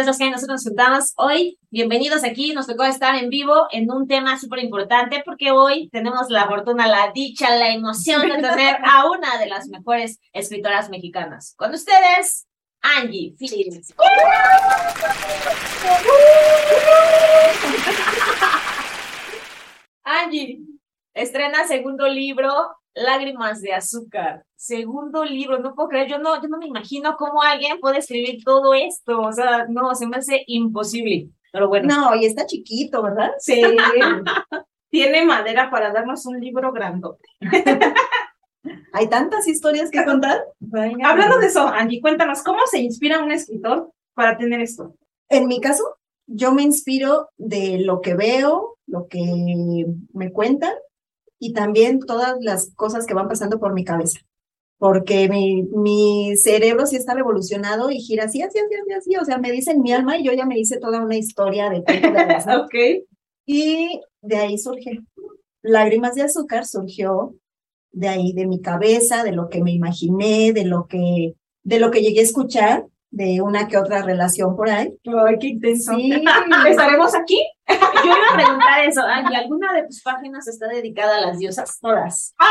Dios las que nosotros nos juntamos hoy. Bienvenidos aquí, nos tocó estar en vivo en un tema súper importante porque hoy tenemos la fortuna, la dicha, la emoción de tener a una de las mejores escritoras mexicanas. Con ustedes, Angie Phillips. Angie estrena segundo libro, Lágrimas de Azúcar. Segundo libro, no puedo creer, yo no, yo no me imagino cómo alguien puede escribir todo esto. O sea, no, se me hace imposible. Pero bueno. No, y está chiquito, ¿verdad? Sí. Tiene madera para darnos un libro grandote. Hay tantas historias que contar. Hablando de eso, Angie, cuéntanos, ¿cómo se inspira un escritor para tener esto? En mi caso, yo me inspiro de lo que veo, lo que me cuentan y también todas las cosas que van pasando por mi cabeza. Porque mi, mi cerebro sí está revolucionado y gira así, así, así, así, así. O sea, me dicen mi alma y yo ya me hice toda una historia de ok. Y de ahí surge. Lágrimas de azúcar surgió de ahí, de mi cabeza, de lo que me imaginé, de lo que, de lo que llegué a escuchar de una que otra relación por ahí. Ay, qué intenso. Sí. ¿Estaremos aquí? Yo iba a preguntar eso, Angie, ¿alguna de tus páginas está dedicada a las diosas? Todas.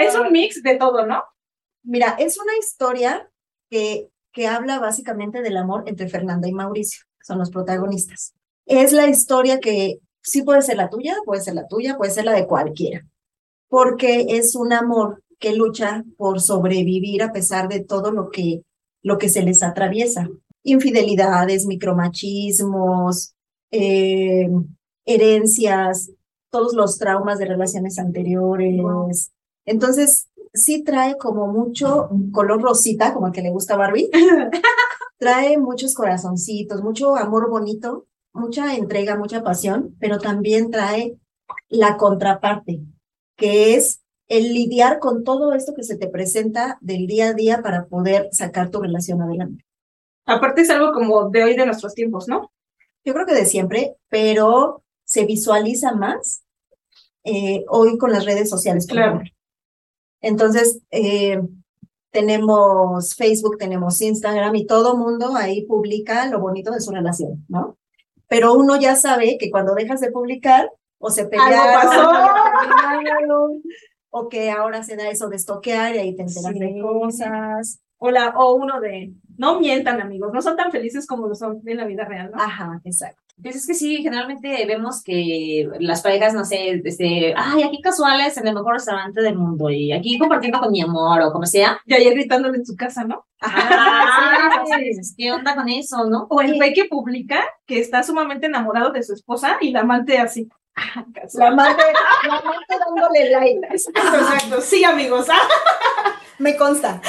Es un mix de todo, ¿no? Mira, es una historia que, que habla básicamente del amor entre Fernanda y Mauricio, que son los protagonistas. Es la historia que sí puede ser la tuya, puede ser la tuya, puede ser la de cualquiera, porque es un amor que lucha por sobrevivir a pesar de todo lo que, lo que se les atraviesa. Infidelidades, micromachismos, eh, herencias, todos los traumas de relaciones anteriores. Entonces, sí trae como mucho color rosita, como el que le gusta a Barbie. trae muchos corazoncitos, mucho amor bonito, mucha entrega, mucha pasión, pero también trae la contraparte, que es el lidiar con todo esto que se te presenta del día a día para poder sacar tu relación adelante. Aparte es algo como de hoy de nuestros tiempos, ¿no? Yo creo que de siempre, pero se visualiza más eh, hoy con las redes sociales. Claro. ejemplo. Entonces, eh, tenemos Facebook, tenemos Instagram y todo mundo ahí publica lo bonito de su relación, ¿no? Pero uno ya sabe que cuando dejas de publicar o se pelearon, pasó. o que ahora se da eso de estoquear y ahí te enteras Sí. de cosas. O, la, o uno de, no mientan amigos, no son tan felices como lo son en la vida real, ¿no? Ajá, exacto. Pues es que sí, generalmente vemos que las parejas, no sé, este, ay, aquí casuales en el mejor restaurante del mundo y aquí compartiendo con mi amor o como sea. Y ayer gritándole en su casa, ¿no? Ah, ¿qué onda con eso, no? O el güey que publica que está sumamente enamorado de su esposa y la amante así. La amante, la amante dándole like. Exacto, sí, amigos. Ah, Me consta.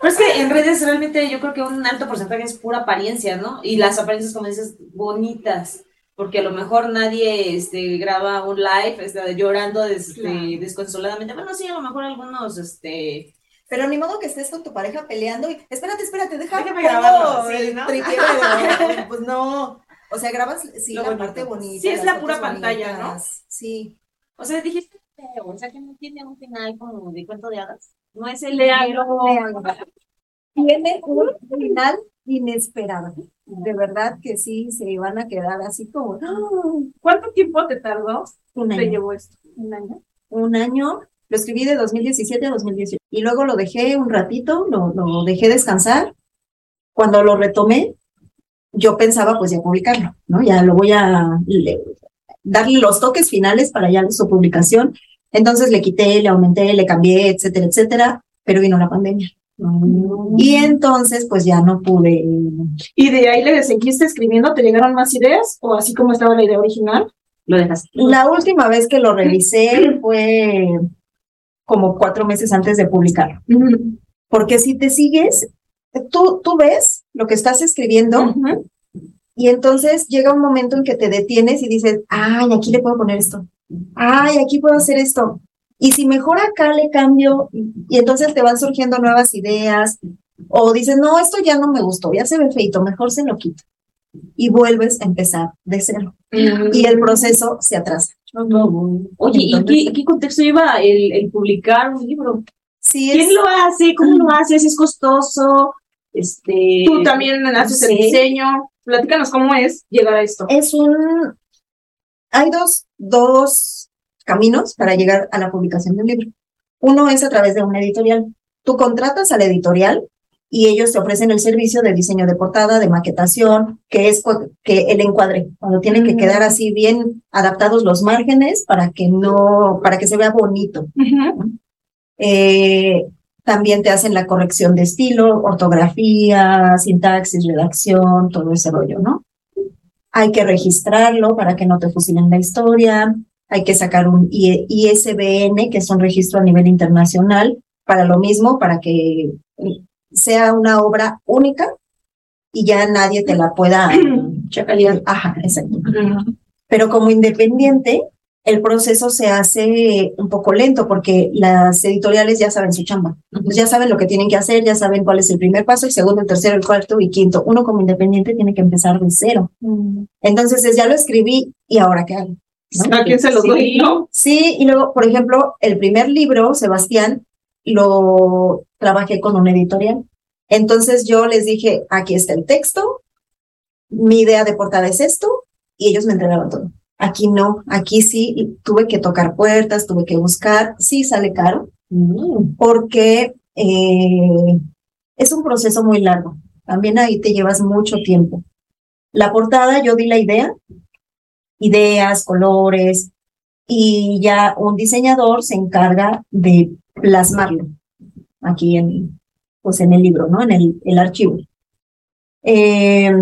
Pero es que en redes realmente yo creo que un alto porcentaje es pura apariencia, ¿no? Y las apariencias, como dices, bonitas. Porque a lo mejor nadie este, graba un live este, llorando este, Claro. desconsoladamente. Bueno, sí, a lo mejor algunos, este, Pero ni modo que estés con tu pareja peleando y espérate, espérate, deja Déjame grabarlo, Pues no. O sea, grabas sí Lo la bonito. parte bonita. Sí, es la pura pantalla, ¿no? Sí. o sea, dijiste feo, o sea, que no tiene un final como de cuento de hadas. No es el Léalo. Tiene un final inesperado. De verdad que sí, se van a quedar así como ¡ah! ¿Cuánto tiempo te tardó? un Te año. llevó esto. Un año. Un año. Lo escribí de 2017 a 2018. Y luego lo dejé un ratito, lo, lo dejé descansar. Cuando lo retomé, yo pensaba pues ya publicarlo, ¿no? Ya lo voy a le- darle los toques finales para ya su publicación. Entonces le quité, le aumenté, le cambié, etcétera, etcétera, pero vino la pandemia. Y entonces pues ya no pude. ¿Y de ahí le seguiste escribiendo? ¿Te llegaron más ideas? ¿O así como estaba la idea original? Lo dejas. La última vez que lo revisé fue como cuatro meses antes de publicarlo. Porque si te sigues, tú, tú ves lo que estás escribiendo y entonces llega un momento en que te detienes y dices, ay, aquí le puedo poner esto. Ay, aquí puedo hacer esto. Y si mejor acá le cambio, y entonces te van surgiendo nuevas ideas, o dices, no, esto ya no me gustó, ya se ve feito, mejor se lo quito. Y vuelves a empezar de cero. Y el proceso se atrasa. Oye, ¿y qué, qué contexto lleva el, el publicar un libro? Sí, ¿Quién es, lo hace? ¿Cómo lo hace? ¿Es costoso? Este. Tú también haces el diseño. Platícanos cómo es llegar a esto. es un... Hay dos, dos caminos para llegar a la publicación de un libro. Uno es a través de una editorial. Tú contratas a la editorial y ellos te ofrecen el servicio de diseño de portada, de maquetación, que es que el encuadre, cuando tienen que quedar así bien adaptados los márgenes para que no, para que se vea bonito. Eh, también te hacen la corrección de estilo, ortografía, sintaxis, redacción, todo ese rollo, ¿no? Hay que registrarlo para que no te fusilen la historia. Hay que sacar un ISBN, que es un registro a nivel internacional, para lo mismo, para que sea una obra única y ya nadie te la pueda. Ajá, exacto. Pero como independiente, el proceso se hace un poco lento porque las editoriales ya saben su chamba. Pues ya saben lo que tienen que hacer, ya saben cuál es el primer paso, el segundo, el tercero, el cuarto y quinto. Uno como independiente tiene que empezar de cero. Entonces es, ya lo escribí y ahora qué hago. ¿No? ¿A quién se los Sí. doy? ¿No? Sí, y luego, por ejemplo, el primer libro, Sebastián, lo trabajé con una editorial. Entonces yo les dije, aquí está el texto, mi idea de portada es esto, y ellos me entregaban todo. Aquí no, aquí sí tuve que tocar puertas, tuve que buscar, sí sale caro, Mm. porque eh, es un proceso muy largo. También ahí te llevas mucho tiempo. La portada, yo di la idea, ideas, colores, y ya un diseñador se encarga de plasmarlo aquí en, pues en el libro, ¿no? En el, el archivo. Eh,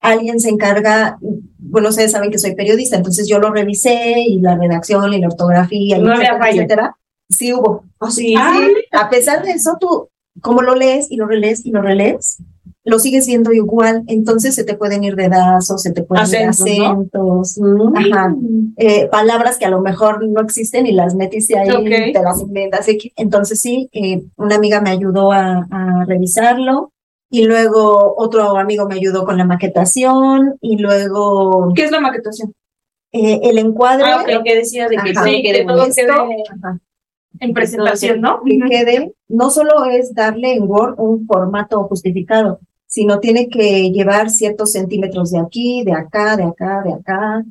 alguien se encarga, bueno, ustedes saben que soy periodista, entonces yo lo revisé y la redacción y la ortografía, No etcétera, etcétera. Sí hubo. sí, Ah, sí. A pesar de eso, tú, como lo lees y lo relees y lo relees, lo sigues viendo igual, entonces se te pueden ir dedazos, se te pueden Acentos, ir ¿no? acentos, Mm. Ajá. eh, palabras que a lo mejor no existen y las metiste ahí, Ok. te las inventas. Entonces sí, eh, una amiga me ayudó a, a revisarlo y luego otro amigo me ayudó con la maquetación y luego ¿Qué es la maquetación? eh, el encuadre Ah, ok. Lo que decía de que Ajá. sí, que de todo esto, quede ajá, en presentación, ¿no? que quede, no solo es darle en Word un formato justificado, sino tiene que llevar ciertos centímetros de aquí, de acá, de acá, de acá.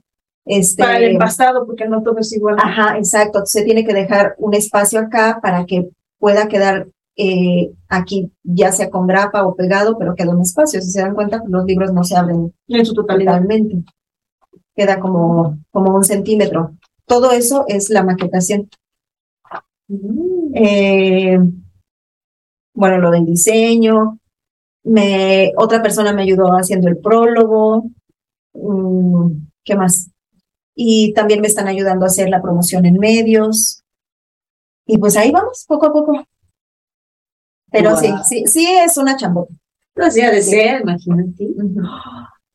Este, Para el empastado, porque no todo es igual. Ajá, exacto. Se tiene que dejar un espacio acá para que pueda quedar eh, aquí, ya sea con grapa o pegado, pero queda un espacio. Si se dan cuenta, los libros no se abren En su totalidad. totalmente. Queda como, como un centímetro. Todo eso es la maquetación. Eh, bueno, lo del diseño. Me, otra persona me ayudó haciendo el prólogo. Mm, ¿Qué más? Y también me están ayudando a hacer la promoción en medios. Y pues ahí vamos, poco a poco. Pero sí, sí, sí es una chambota. No hacía de ser, imagínate.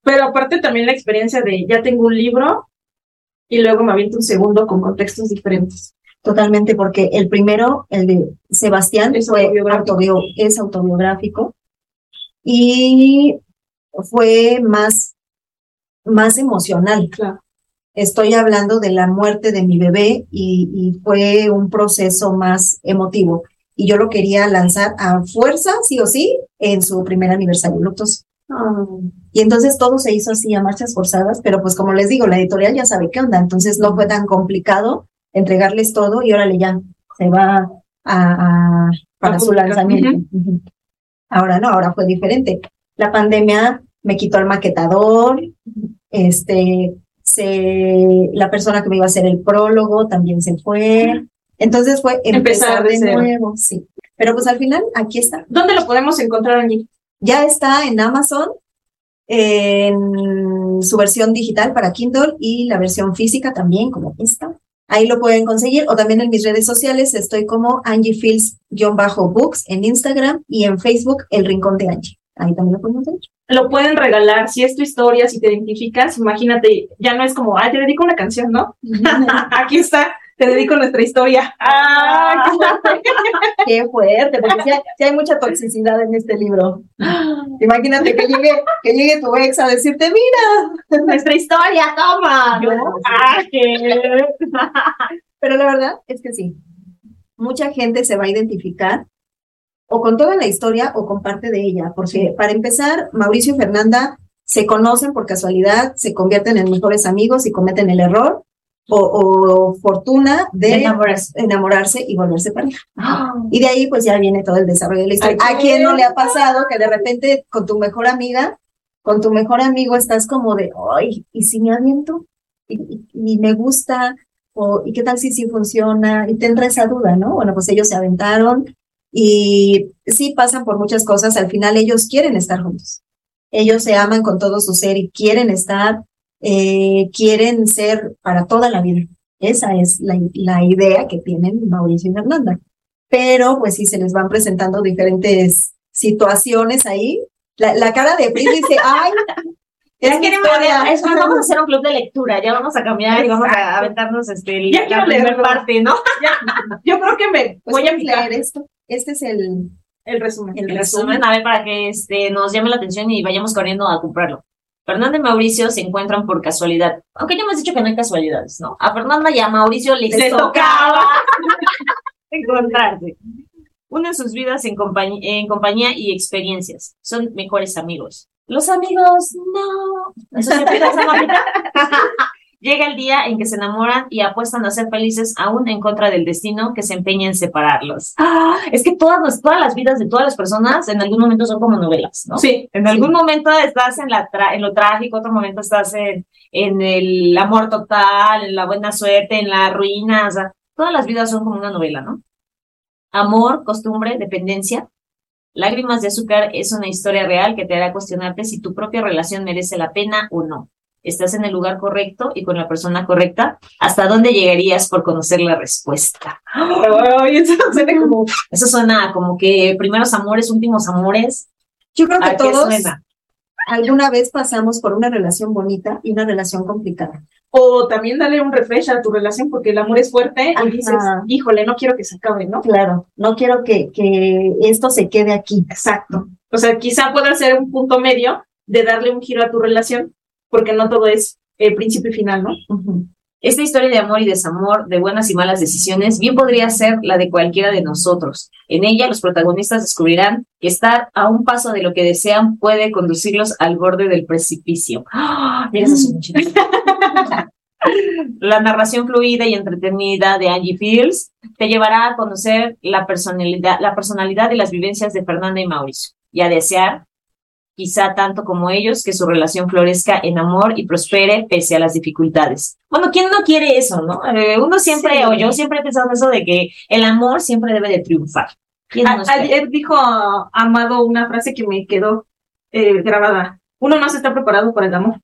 Pero aparte también la experiencia de ya tengo un libro y luego me aviento un segundo con contextos diferentes. Totalmente, porque el primero, el de Sebastián, Es fue autobiográfico. autobio- es autobiográfico y fue más, más emocional. Claro. Estoy hablando de la muerte de mi bebé y, y fue un proceso más emotivo. Y yo lo quería lanzar a fuerza, sí o sí, en su primer aniversario luctuoso. Y entonces todo se hizo así a marchas forzadas, pero pues como les digo, la editorial ya sabe qué onda, entonces no fue tan complicado entregarles todo y órale ya, se va a, a- para su lanzamiento. Ahora no, ahora fue diferente. La pandemia me quitó el maquetador, este, se, la persona que me iba a hacer el prólogo también se fue. Entonces fue Empezar empezar de nuevo, sí. Pero pues al final aquí está. ¿Dónde lo podemos encontrar allí? Ya está en Amazon, en su versión digital para Kindle y la versión física también, como esta. Ahí lo pueden conseguir o también en mis redes sociales estoy como Angie Fields-Books en Instagram y en Facebook El Rincón de Angie. Ahí también lo pueden conseguir. Lo pueden regalar. Si es tu historia, si te identificas, imagínate, ya no es como, ah, te dedico una canción, ¿no? Aquí está, te dedico nuestra historia. ¡Ah! Qué fuerte, porque sí hay, sí hay mucha toxicidad en este libro. Imagínate que llegue, que llegue tu ex a decirte, mira, Nuestra historia, toma. Yo- Ah, Pero la verdad es que sí. Mucha gente se va a identificar o con toda la historia o con parte de ella, porque para empezar, Mauricio y Fernanda se conocen por casualidad, se convierten en mejores amigos y cometen el error o, o fortuna de, De enamorarse. enamorarse y volverse pareja. Ah. Y de ahí pues ya viene todo el desarrollo de la historia. Ay, ¿A quién no le ha pasado que de repente con tu mejor amiga, con tu mejor amigo estás como de, ay, ¿y si me aviento? ¿Y, y- y me gusta? O, ¿Y qué tal si sí funciona? Y te entra esa duda, ¿no? Bueno, pues ellos se aventaron y sí pasan por muchas cosas. Al final ellos quieren estar juntos. Ellos se aman con todo su ser y quieren estar, eh, quieren ser para toda la vida. Esa es la, la idea que tienen Mauricio y Fernanda pero pues sí se les van presentando diferentes situaciones ahí. La, la cara de Pris dice, ay, es mi queremos, historia". es más, vamos a hacer un club de lectura, ya vamos a cambiar y vamos a aventarnos este, el- Ya la quiero primera parte, ¿no? Yo creo que me Pues voy a leer esto. Este es el, el resumen. el El resumen. resumen, a ver, para que este, nos llame la atención y vayamos corriendo a comprarlo. Fernanda y Mauricio se encuentran por casualidad, aunque ya hemos dicho que no hay casualidades, ¿no? A Fernanda y a Mauricio les, Les tocaba encontrarse. Unen sus vidas en, compañ- en compañía y experiencias. Son mejores amigos. Los amigos, no. Eso mamita. Llega el día en que se enamoran y apuestan a ser felices aún en contra del destino que se empeña en separarlos. Ah, es que todas, las- todas las vidas de todas las personas en algún momento son como novelas, ¿no? Sí, En algún momento estás en, la tra- en lo trágico, otro momento estás en, en el amor total, en la buena suerte, en la ruina, o sea, todas las vidas son como una novela, ¿no? Amor, costumbre, dependencia. Lágrimas de azúcar es una historia real que te hará cuestionarte si tu propia relación merece la pena o no. ¿Estás en el lugar correcto y con la persona correcta? ¿Hasta dónde llegarías por conocer la respuesta? Ay, eso suena como Eso suena como que primeros amores, últimos amores. Yo creo que ¿A qué todos suena? alguna vez pasamos por una relación bonita y una relación complicada. O también dale un refresh a tu relación porque el amor es fuerte Ajá. y dices, híjole, no quiero que se acabe, ¿no? Claro, no quiero que, que esto se quede aquí. Exacto. O sea, quizá pueda ser un punto medio de darle un giro a tu relación porque no todo es el principio y final, ¿no? Esta historia de amor y desamor, de buenas y malas decisiones, bien podría ser la de cualquiera de nosotros. En ella, los protagonistas descubrirán que estar a un paso de lo que desean puede conducirlos al borde del precipicio. ¡Ah! Mira esa sonrisa. La narración fluida y entretenida de Angie Fields te llevará a conocer la personalidad, la personalidad y las vivencias de Fernanda y Mauricio y a desear quizá tanto como ellos, que su relación florezca en amor y prospere pese a las dificultades. Bueno, ¿quién no quiere eso, no? Eh, uno siempre, Sí. o yo siempre he pensado en eso de que el amor siempre debe de triunfar. Ayer dijo Amado una frase que me quedó eh, grabada. Uno no se está preparado para el amor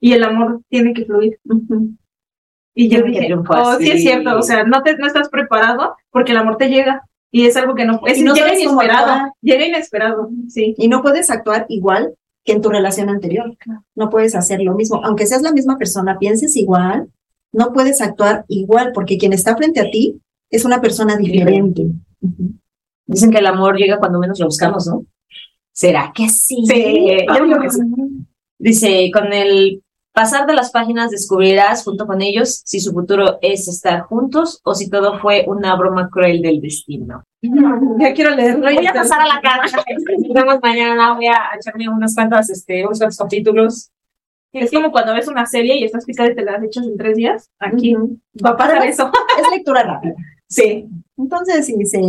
y el amor tiene que fluir. Y yo Tiene dije, oh, sí. es cierto, o sea, no, te, no estás preparado porque el amor te llega y es algo que no, es, Y no llega inesperado, actuar. llega inesperado, sí. Y no puedes actuar igual que en tu relación anterior. No puedes hacer lo mismo. Aunque seas la misma persona, pienses igual, no puedes actuar igual porque quien está frente a ti es una persona diferente. Dicen que el amor llega cuando menos lo buscamos, ¿no? ¿Será que sí? Sí, yo digo que sí. Dice, con el pasar de las páginas descubrirás junto con ellos si su futuro es estar juntos o si todo fue una broma cruel del destino. Ya quiero leerlo. Voy a pasar a la. Nos vemos mañana. Voy a echarme unas cuantas, este, unos cuantos capítulos. Es como cuando ves una serie y estás picada y te la echas en tres días. Aquí Ujú. va a pasar eso. Es lectura rápida. Sí. Entonces, sí, se,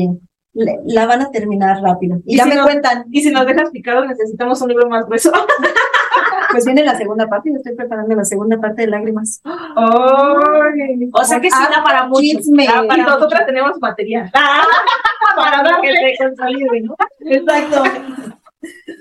le- la van a terminar rápido. Y, Y ya si me no- cuentan, Y si nos dejas picados, necesitamos un libro más grueso. Pues viene la segunda parte. Yo estoy preparando la segunda parte de Lágrimas. Ay. O sea que sí da para mucho. chisme. Da Y para nosotras tenemos material. Ah, Para para darle. que se consolide, ¿no? Exacto.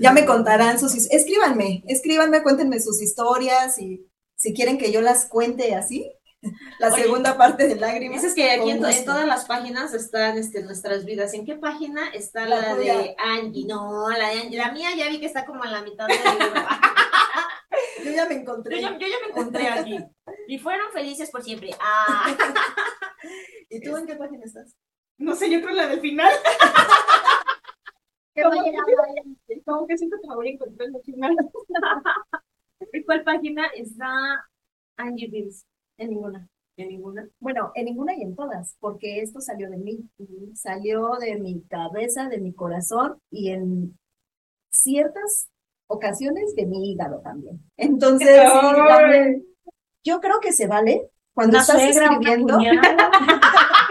Ya me contarán sus escríbanme, escríbanme, cuéntenme sus historias y si quieren que yo las cuente así. La Oye, segunda parte de lágrimas. Dices que aquí en, todas las páginas están este, nuestras vidas. ¿En qué página está La de Angie? No, la de Angie. La mía ya vi que está como en la mitad del libro. Yo ya me yo, encontré. ya, yo ya me encontré aquí. Y fueron felices por siempre. Ah. ¿Y tú en qué página estás? No sé, yo creo la del final. Que a ir a- Como que siento que me voy a encontrar en el final. ¿En cuál página está Angie Bills? En ninguna. ¿En ninguna? Bueno, en ninguna y en todas, porque esto salió de mí, salió de mi cabeza, de mi corazón y en ciertas ocasiones de mi hígado también. Entonces, sí, también, yo creo que se vale cuando Una estás suegra, escribiendo. una cuñada.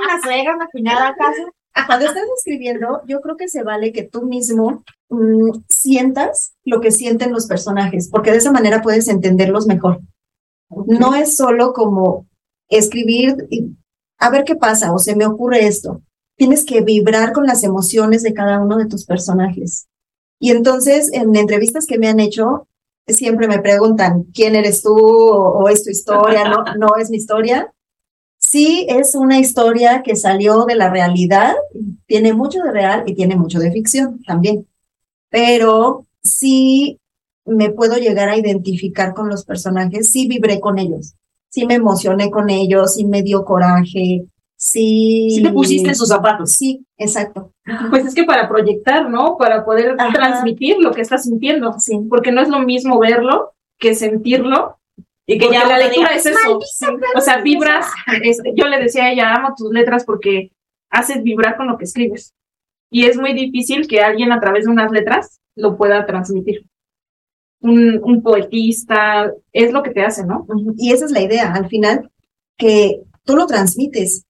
Una suegra, una cuñada, ¿acaso? Cuando estás escribiendo, yo creo que se vale que tú mismo mm, sientas lo que sienten los personajes, porque de esa manera puedes entenderlos mejor. No es solo como escribir y a ver qué pasa o se me ocurre esto. Tienes que vibrar con las emociones de cada uno de tus personajes. Y entonces, en entrevistas que me han hecho, siempre me preguntan, ¿quién eres tú? ¿O, o es tu historia? No, no es mi historia. Sí, es una historia que salió de la realidad, tiene mucho de real y tiene mucho de ficción también, pero sí me puedo llegar a identificar con los personajes, sí vibré con ellos, sí me emocioné con ellos, sí me dio coraje, sí. Sí te pusiste en sus zapatos. Sí, exacto. Pues es que para proyectar, ¿no? Para poder Ajá. transmitir lo que estás sintiendo. Sí. Porque no es lo mismo verlo que sentirlo. Y que Porque ya la lectura es eso. O sea, vibras. yo le decía a ella, amo tus letras porque haces vibrar con lo que escribes. Y es muy difícil que alguien a través de unas letras lo pueda transmitir. Un, un poetista, es lo que te hace, ¿no? Y esa es la idea, al final, que tú lo transmites,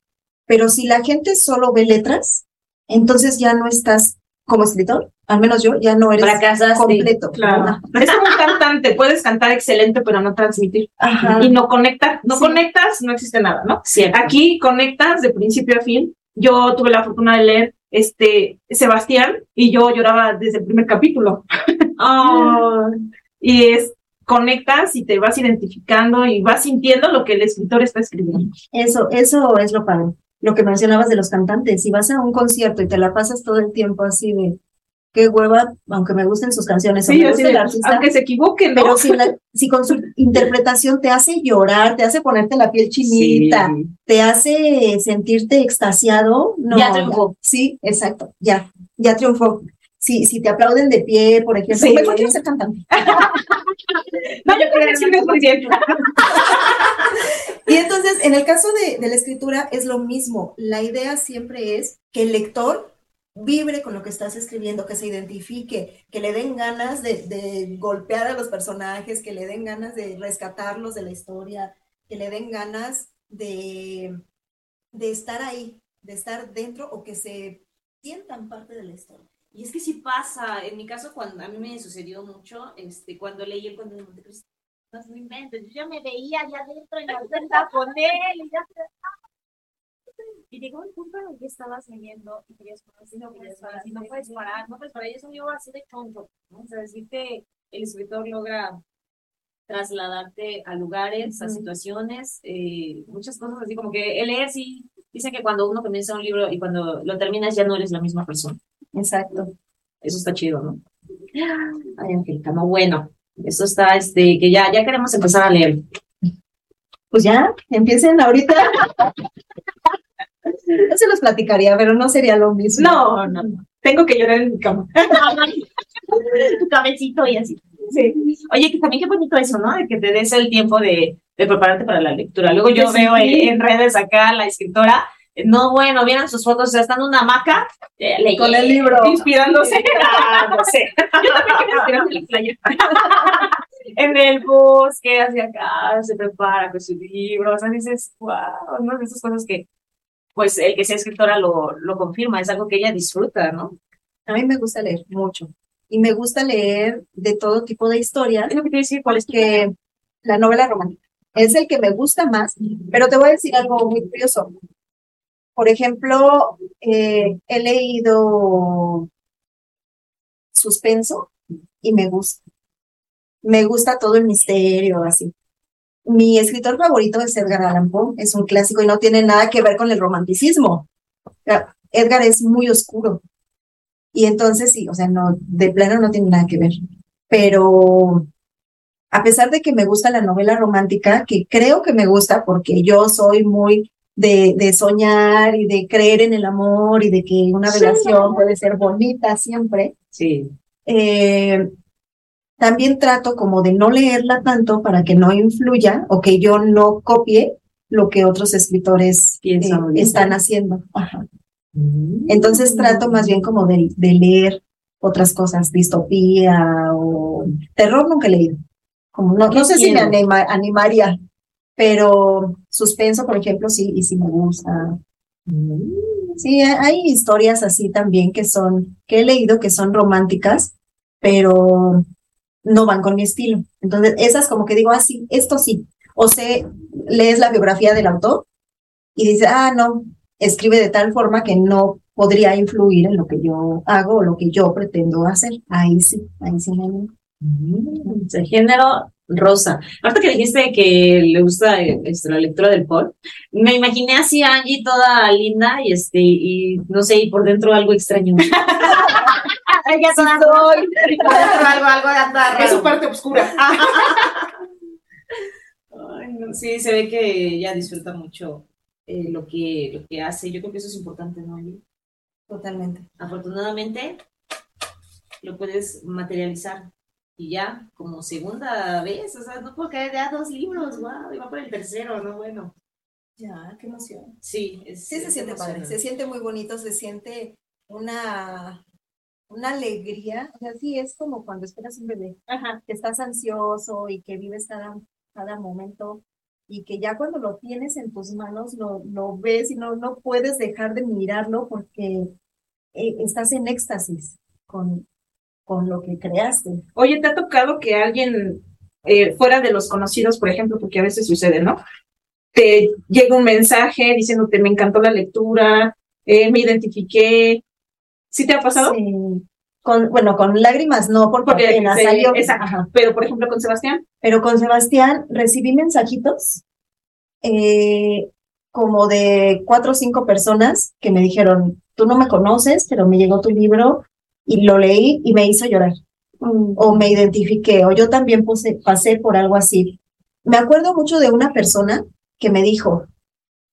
pero si la gente solo ve letras, entonces ya no estás como escritor, al menos yo, ya no eres Fracasaste. completo. Claro. Es como un cantante, puedes cantar excelente, pero no transmitir. Ajá. Y no conectar. No Sí. conectas, no existe nada, ¿no? Cierto. Aquí conectas de principio a fin. Yo tuve la fortuna de leer este Sebastián y yo lloraba desde el primer capítulo. Oh, Y es conectas y te vas identificando y vas sintiendo lo que el escritor está escribiendo. Eso, eso es lo padre. Lo que mencionabas de los cantantes, si vas a un concierto y te la pasas todo el tiempo así de qué hueva, aunque me gusten sus canciones, Sí, de, el artista, aunque se equivoquen, ¿no? pero si, la- si con su interpretación te hace llorar, te hace ponerte la piel chinita, sí. te hace sentirte extasiado, no. Ya triunfó. Sí, exacto, ya, ya triunfó. Si, si te aplauden de pie, por ejemplo, Sí. mejor quiero ser cantante. No, yo creo que sí me. Y entonces, en el caso de, de la escritura es lo mismo. La idea siempre es que el lector vibre con lo que estás escribiendo, que se identifique, que le den ganas de, golpear a los personajes, que le den ganas de rescatarlos de la historia, que le den ganas de, de estar ahí, de estar dentro o que se sientan parte de la historia. Y es que sí pasa, en mi caso, cuando a mí me sucedió mucho, este, cuando leí el cuento de Montecristo, no yo ya me veía allá adentro y ya y llegó el punto en el que estabas leyendo y querías y no querías parar, y no puedes parar, no puedes parar, y es un libro así de choncho, ¿no? O sea, decirte, el escritor logra trasladarte a lugares, a situaciones, eh, muchas cosas así como que el leer sí, dicen que cuando uno comienza un libro y cuando lo terminas ya no eres la misma persona. Exacto. Eso está chido, ¿no? Ay, Angélica, no, bueno, eso está, este, que ya, ya queremos empezar a leer. Pues ya, empiecen ahorita. Yo se los platicaría, pero no sería lo mismo. No, no, no. Tengo que llorar en mi cama. tu cabecito y así. Sí. Oye, que también qué bonito eso, ¿no? De que te des el tiempo de, de prepararte para la lectura. Luego yo Sí. veo en, en redes acá a la escritora, eh, no, bueno, vieran sus fotos, o sea, están en una hamaca, eh, leyendo. Con el libro. Inspirándose. Ah, no sé. Yo también quiero inspirarme en la playa. en el bosque, hacia acá, se prepara con su libro, o sea, dices, wow, ¿no? De esas cosas que, pues, el que sea escritora lo, lo confirma, es algo que ella disfruta, ¿no? A mí me gusta leer mucho. Y me gusta leer de todo tipo de historias, Es lo que te decir, ¿cuál es que la novela romántica es el que me gusta más, pero te voy a decir algo muy curioso. Por ejemplo, eh, he leído suspenso y me gusta. Me gusta todo el misterio, así. Mi escritor favorito es Edgar Allan Poe, es un clásico y no tiene nada que ver con el romanticismo. Edgar es muy oscuro. Y entonces sí, o sea, no, de plano no tiene nada que ver. Pero a pesar de que me gusta la novela romántica, que creo que me gusta porque yo soy muy de, de soñar y de creer en el amor y de que una Sí. relación puede ser bonita siempre, Sí. eh, también trato como de no leerla tanto para que no influya o que yo no copie lo que otros escritores eh, están haciendo. Ajá. Mm. Entonces trato más bien como de, de leer otras cosas, distopía o terror nunca he leído. Como no, no sé si me anima- animaría, pero suspenso, por ejemplo, sí, y sí me gusta. Sí, hay hay historias así también que son, que he leído que son románticas, pero no van con mi estilo. Entonces, esas como que digo, ah, sí, esto sí. O sé, lees la biografía del autor y dices, ah, no, escribe de tal forma que no podría influir en lo que yo hago o lo que yo pretendo hacer. Ahí sí, ahí sí me animo. Mm, género rosa. Ahorita que dijiste que le gusta este, la lectura del Paul, me imaginé así a Angie toda linda y este, y no sé, y por dentro algo extraño. Ella toda soy. Algo, algo ya está Es su parte oscura. Ay, no, sí, se ve que ella disfruta mucho eh, lo que, lo que hace. Yo creo que eso es importante, ¿no, Angie? Totalmente. afortunadamente lo puedes materializar y ya como segunda vez, o sea, no puedo caer ya dos libros, wow, y va por el tercero, no bueno. Ya, qué emoción. Sí, es, Sí, se es siente padre, se siente muy bonito, se siente una, una alegría. O sea, sí, es como cuando esperas un bebé, Ajá. que estás ansioso y que vives cada, cada momento y que ya cuando lo tienes en tus manos lo, lo ves y no, no puedes dejar de mirarlo porque eh, estás en éxtasis con, con lo que creaste. Oye, ¿te ha tocado que alguien eh, fuera de los conocidos, por ejemplo, porque a veces sucede, ¿no? Te llega un mensaje diciéndote, me encantó la lectura, eh, me identifiqué. ¿Sí te ha pasado? Sí. Con, bueno, con lágrimas no, porque, Porque apenas se- salió. exacto. Pero, por ejemplo, con Sebastián. Pero con Sebastián recibí mensajitos eh, como de cuatro o cinco personas que me dijeron, tú no me conoces, pero me llegó tu libro y lo leí y me hizo llorar. O me identifiqué, o yo también puse, pasé por algo así. Me acuerdo mucho de una persona que me dijo,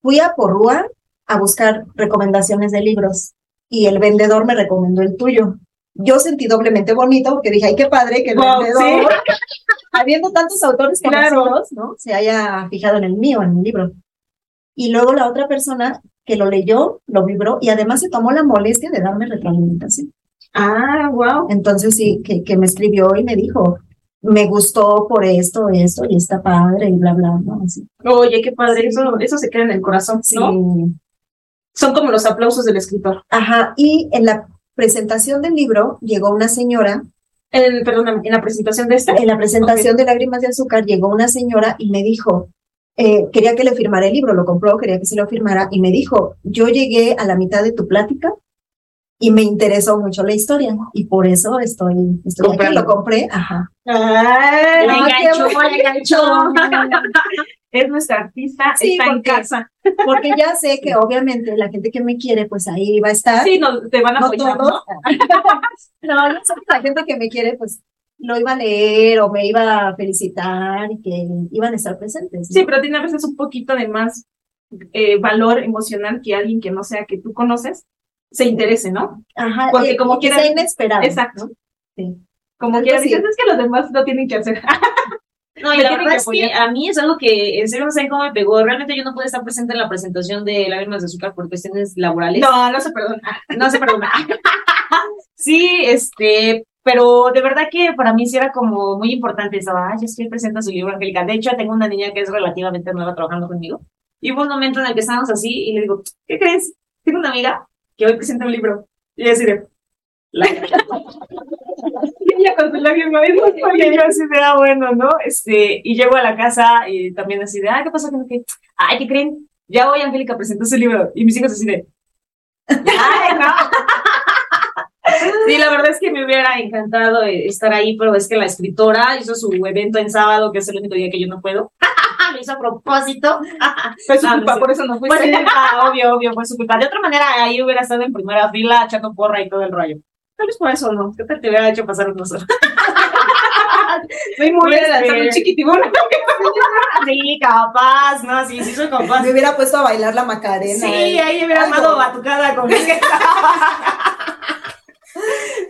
fui a Porrúa a buscar recomendaciones de libros y el vendedor me recomendó el tuyo. Yo sentí doblemente bonito porque dije, ay, qué padre que el Wow, vendedor, habiendo tantos autores Claro. conocidos, ¿no? Se haya fijado en el mío, en el libro. Y luego la otra persona que lo leyó, lo vibró y además se tomó la molestia de darme retroalimentación. Ah, wow. Entonces sí, que, que me escribió y me dijo, me gustó por esto, esto, y está padre, y bla, bla, ¿no? Así. Oye, qué padre, Sí. eso, eso se queda en el corazón, Sí. Son como los aplausos del escritor. Ajá, y en la presentación del libro llegó una señora, En, perdón, en la presentación de esta. en la presentación de Lágrimas de Azúcar llegó una señora y me dijo, eh, quería que le firmara el libro, lo compró, quería que se lo firmara, y me dijo, yo llegué a la mitad de tu plática y me interesó mucho la historia, y por eso estoy, estoy aquí, lo compré, ajá. Ay, No, enganchó, le enganchó. es nuestra artista, Sí, está en casa. Porque ya sé que obviamente la gente que me quiere, pues ahí va a estar. Sí, no, te van a no apoyar, todos. ¿no? No, sé que la gente que me quiere, pues lo iba a leer o me iba a felicitar y que iban a estar presentes. ¿no? Sí, pero tiene a veces un poquito de más eh, valor emocional que alguien que no sea que tú conoces se interese, ¿no? Ajá, porque eh, como quiera- inesperado. Exacto. Sí. Como así. dices, es que los demás lo tienen que hacer. No, y la verdad que es que a mí es algo que en serio no sé cómo me pegó. Realmente yo no pude estar presente en la presentación de Lágrimas de Azúcar por cuestiones laborales. No, no se perdona. no se perdona. sí, este, pero de verdad que para mí sí era como muy importante eso. Ay, yo estoy presente a su libro, Angélica. De hecho, tengo una niña que es relativamente nueva trabajando conmigo. Y hubo un momento en el que estábamos así y le digo, ¿qué crees? Tengo una amiga que hoy presenta un libro. Y ella así de, "La-". Y ella con su de Y yo así de, ah, bueno, ¿no? Este, y llego a la casa y también así de, ah, ¿qué pasa? ¿Qué, qué? Ay, ¿qué creen? Ya hoy Angélica presentó su libro. Y mis hijos así de, ay, no. Sí, la verdad es que me hubiera encantado estar ahí, pero es que la escritora hizo su evento en sábado, que es el único día que yo no puedo. Lo hizo a propósito. Fue su Ah, culpa, sí. por eso no Fue fuiste. su culpa, obvio, obvio, fue su culpa. De otra manera, ahí hubiera estado en primera fila, echando porra y todo el rollo. Tal vez por eso no. ¿Qué tal te hubiera hecho pasar unos horas? Soy muy Hubiera lanzado un chiquitibón. Sí, capaz, no, sí, sí soy capaz. Me hubiera puesto a bailar la Macarena. Sí, eh. ahí hubiera Algo. armado batucada con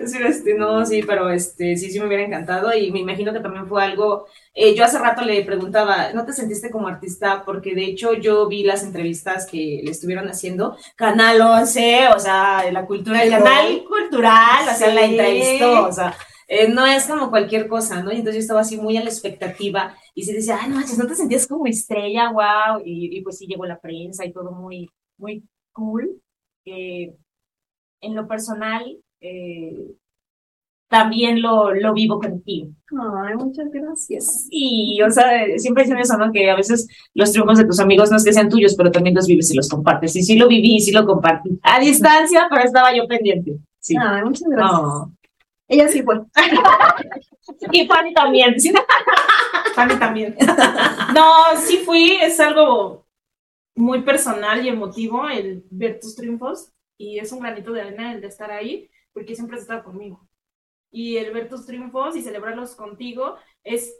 decir, este, no, sí, pero este, sí, sí me hubiera encantado y me imagino que también fue algo, eh, yo hace rato le preguntaba, ¿no te sentiste como artista? Porque de hecho yo vi las entrevistas que le estuvieron haciendo, Canal 11, o sea, la cultura, el canal cultural, o sea, la entrevistó, o sea, eh, no es como cualquier cosa, ¿no? Y entonces yo estaba así muy a la expectativa y se decía, ay, no manches, ¿no te sentías como estrella? Wow. Y, y pues sí llegó la prensa y todo muy, muy cool. Eh, en lo personal, eh, también lo, lo vivo contigo. Ay, muchas gracias. Y, o sea, siempre dicen eso, ¿no? Que a veces los triunfos de tus amigos no es que sean tuyos, pero también los vives y los compartes. Y sí lo viví y sí lo compartí. A distancia, pero estaba yo pendiente. Sí. Ay, muchas gracias. No. Ella sí fue. Y Fanny también. Fanny también. No, sí fui, es algo muy personal y emotivo el ver tus triunfos y es un granito de arena el de estar ahí porque siempre has estado conmigo. Y el ver tus triunfos y celebrarlos contigo es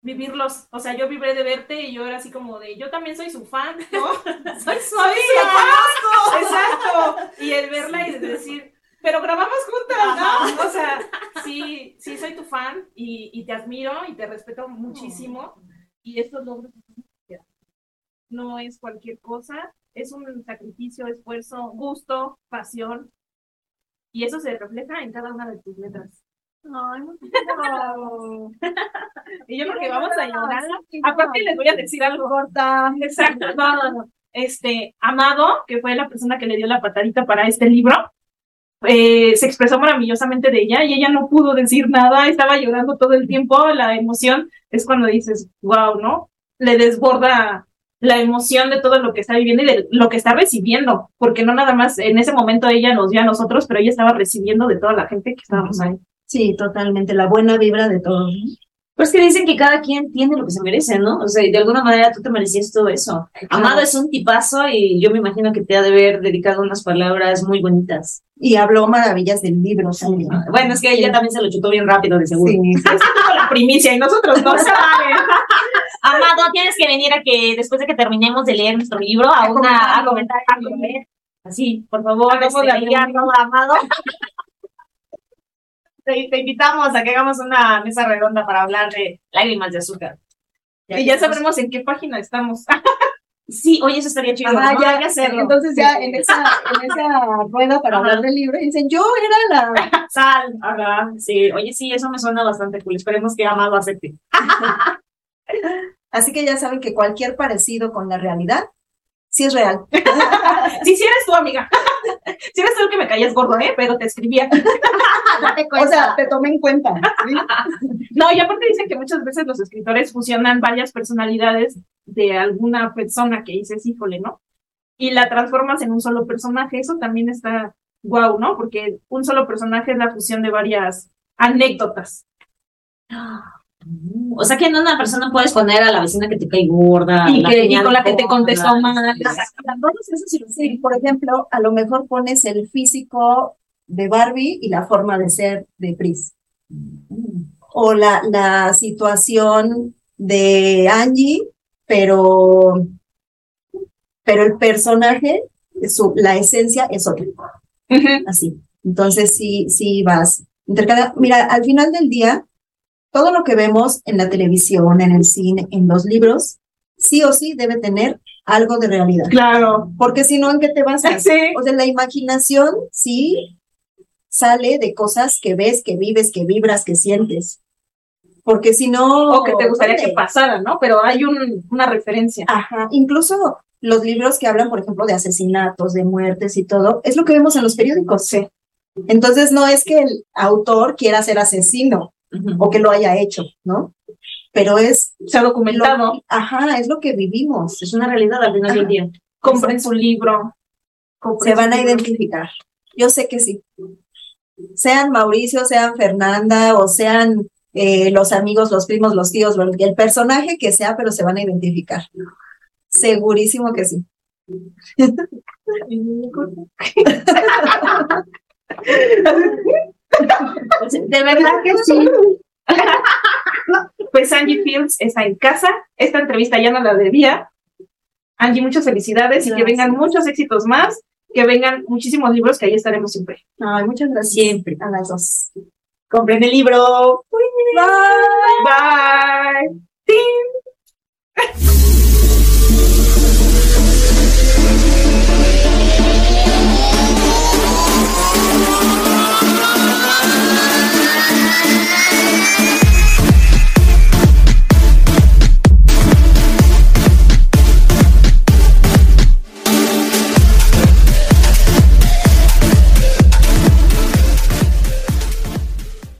vivirlos. O sea, yo vibré de verte y yo era así como de, yo también soy su fan, ¿no? soy su amiga. Exacto. Y el verla y decir, pero grabamos juntas, ¿no? O sea, sí, sí soy tu fan y, y te admiro y te respeto muchísimo. Y estos logros no es cualquier cosa, es un sacrificio, esfuerzo, gusto, pasión. Y eso se refleja en cada una de tus letras. Ay, no. Y yo creo que vamos a llorar. Aparte les voy a decir algo. Corta. Exacto. No, no, no. Este, Amado, que fue la persona que le dio la patadita para este libro, eh, se expresó maravillosamente de ella y ella no pudo decir nada, estaba llorando todo el tiempo. La emoción es cuando dices, wow, ¿no? Le desborda la emoción de todo lo que está viviendo y de lo que está recibiendo, porque no nada más en ese momento ella nos vio a nosotros, pero ella estaba recibiendo de toda la gente que estábamos ahí. Sí, totalmente. La buena vibra de todos. Pues que dicen que cada quien tiene lo que se merece, ¿no? O sea, de alguna manera tú te merecías todo eso. Amado es un tipazo y yo me imagino que te ha de haber dedicado unas palabras muy bonitas. Y habló maravillas del libro también. Bueno, es que ella también se lo chutó bien rápido, de seguro. Sí, sí. la primicia y nosotros no saben. Amado, tienes que venir a que después de que terminemos de leer nuestro libro, a, A una a comentar. a comer. Así, por favor, Hagamos este, no, Amado. Te, te invitamos a que hagamos una mesa redonda para hablar de lágrimas de azúcar. Y ya sabremos en qué página estamos. Sí, oye, eso estaría chido. Ajá, ¿no? ya, Hay que hacerlo. Entonces ya en esa, en esa rueda para Ajá. hablar del libro dicen, yo era la... Sal, ajá, sí, oye, sí, eso me suena bastante cool. Esperemos que Amado acepte. Así que ya saben que cualquier parecido con la realidad sí es real. Sí, sí eres tú, amiga. Sí eres tú el que me caías gordo, ¿eh? Pero te escribía. Date O sea, te tomé en cuenta. ¿sí? No, y aparte dicen que muchas veces los escritores fusionan varias personalidades de alguna persona que dices, híjole, ¿no? Y la transformas en un solo personaje. Eso también está guau, ¿no? Porque un solo personaje es la fusión de varias anécdotas. O sea que en una persona puedes poner a la vecina que te cae gorda. Y, la que, y cuñada con la que te contestó mal. Sí, por ejemplo, a lo mejor pones el físico de Barbie y la forma de ser de Pris. O la, la situación de Angie, pero, pero el personaje, su, la esencia es otra. Así. Entonces sí, sí vas. intercala- Mira, al final del día, todo lo que vemos en la televisión, en el cine, en los libros, sí o sí debe tener algo de realidad. Claro. Porque si no, ¿en qué te basas? Sí. O sea, la imaginación sí sale de cosas que ves, que vives, que vibras, que sientes. Porque si no. O que te gustaría ¿dónde? que pasara, ¿no? Pero hay un, una referencia. Ajá, incluso los libros que hablan, por ejemplo, de asesinatos, de muertes y todo, es lo que vemos en los periódicos. Sí. Entonces no es que el autor quiera ser asesino O que lo haya hecho, ¿no? Pero es, Se ha documentado. lo- ajá, es lo que vivimos. Es una realidad al final del día. Compren su libro. Compren Se van a identificar. Yo sé que sí. Sean Mauricio, sean Fernanda o sean eh, los amigos, los primos, los tíos, el personaje que sea, pero se van a identificar. Segurísimo que sí. De verdad que sí. Pues Angie Fields está en casa. Esta entrevista ya no la debía. Angie, muchas felicidades y que vengan muchos éxitos más. que vengan muchísimos libros, que ahí estaremos siempre. Ay, muchas gracias. Siempre. A las dos. Compren el libro. Bye. Bye.